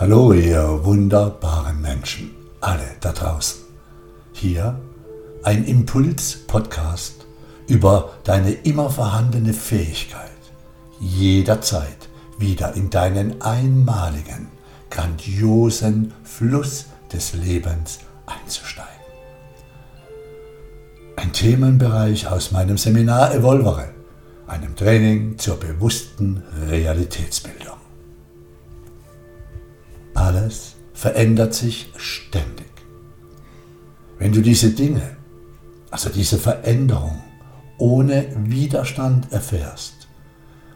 Hallo, ihr wunderbaren Menschen, alle da draußen. Hier ein Impuls-Podcast über deine immer vorhandene Fähigkeit, jederzeit wieder in deinen einmaligen, grandiosen Fluss des Lebens einzusteigen. Ein Themenbereich aus meinem Seminar Evolvere, einem Training zur bewussten Realitätsbildung. Alles verändert sich ständig. Wenn du diese Dinge, also diese Veränderung, ohne Widerstand erfährst,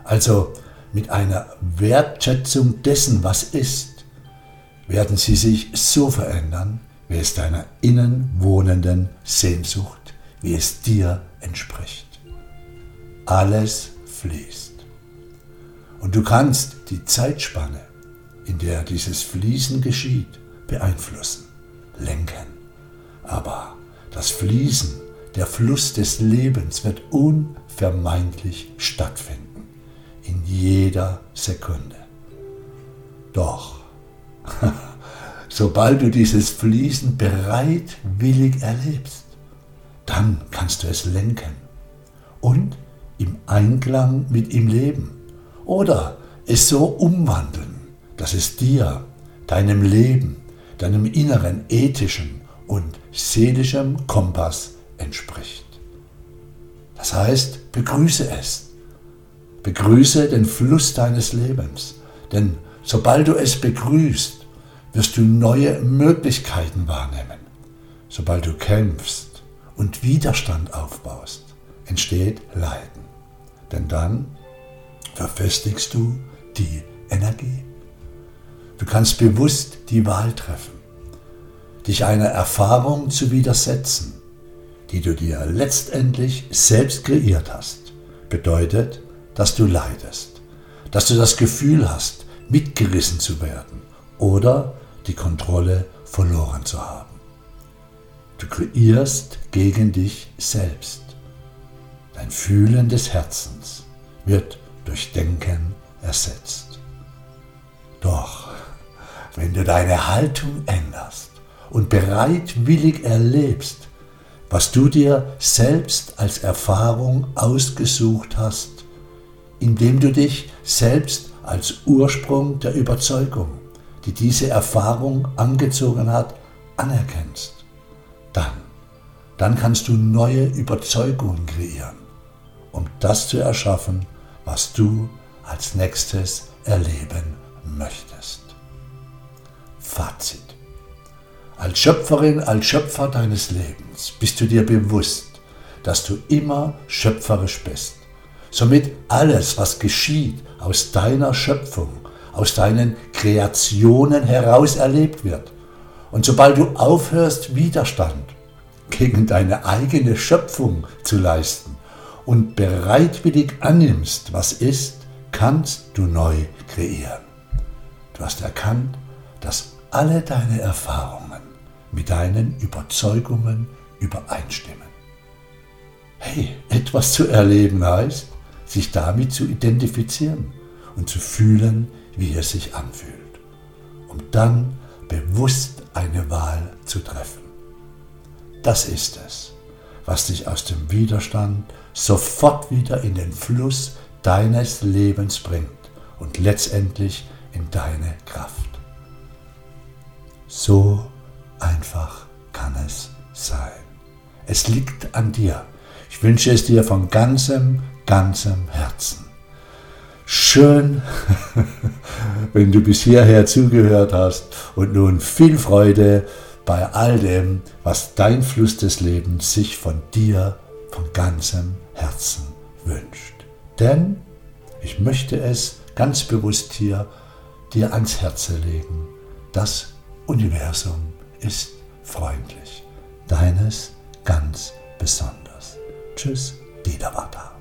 also mit einer Wertschätzung dessen, was ist, werden sie sich so verändern, wie es deiner innen wohnenden Sehnsucht, wie es dir entspricht. Alles fließt. Und du kannst die Zeitspanne in der dieses Fließen geschieht, beeinflussen, lenken. Aber das Fließen, der Fluss des Lebens wird unvermeidlich stattfinden, in jeder Sekunde. Doch, sobald du dieses Fließen bereitwillig erlebst, dann kannst du es lenken und im Einklang mit ihm leben oder es so umwandeln, dass es dir, deinem Leben, deinem inneren ethischen und seelischem Kompass entspricht. Das heißt, begrüße es. Begrüße den Fluss deines Lebens, denn sobald du es begrüßt, wirst du neue Möglichkeiten wahrnehmen. Sobald du kämpfst und Widerstand aufbaust, entsteht Leiden. Denn dann verfestigst du die Energie. Du kannst bewusst die Wahl treffen, dich einer Erfahrung zu widersetzen, die du dir letztendlich selbst kreiert hast. Bedeutet, dass du leidest, dass du das Gefühl hast, mitgerissen zu werden oder die Kontrolle verloren zu haben. Du kreierst gegen dich selbst. Dein Fühlen des Herzens wird durch Denken ersetzt. Wenn du deine Haltung änderst und bereitwillig erlebst, was du dir selbst als Erfahrung ausgesucht hast, indem du dich selbst als Ursprung der Überzeugung, die diese Erfahrung angezogen hat, anerkennst, dann, dann kannst du neue Überzeugungen kreieren, um das zu erschaffen, was du als nächstes erleben möchtest. Fazit. Als Schöpferin, als Schöpfer deines Lebens bist du dir bewusst, dass du immer schöpferisch bist. Somit alles, was geschieht, aus deiner Schöpfung, aus deinen Kreationen heraus erlebt wird. Und sobald du aufhörst, Widerstand gegen deine eigene Schöpfung zu leisten und bereitwillig annimmst, was ist, kannst du neu kreieren. Du hast erkannt, dass alle deine Erfahrungen mit deinen Überzeugungen übereinstimmen. Hey, etwas zu erleben heißt, sich damit zu identifizieren und zu fühlen, wie es sich anfühlt, um dann bewusst eine Wahl zu treffen. Das ist es, was dich aus dem Widerstand sofort wieder in den Fluss deines Lebens bringt und letztendlich in deine Kraft. So einfach kann es sein. Es liegt an dir. Ich wünsche es dir von ganzem, ganzem Herzen. Schön, wenn du bis hierher zugehört hast und nun viel Freude bei all dem, was dein Fluss des Lebens sich von dir von ganzem Herzen wünscht. Denn ich möchte es ganz bewusst hier dir ans Herz legen, dass Universum ist freundlich. Deines ganz besonders. Tschüss, Didavata.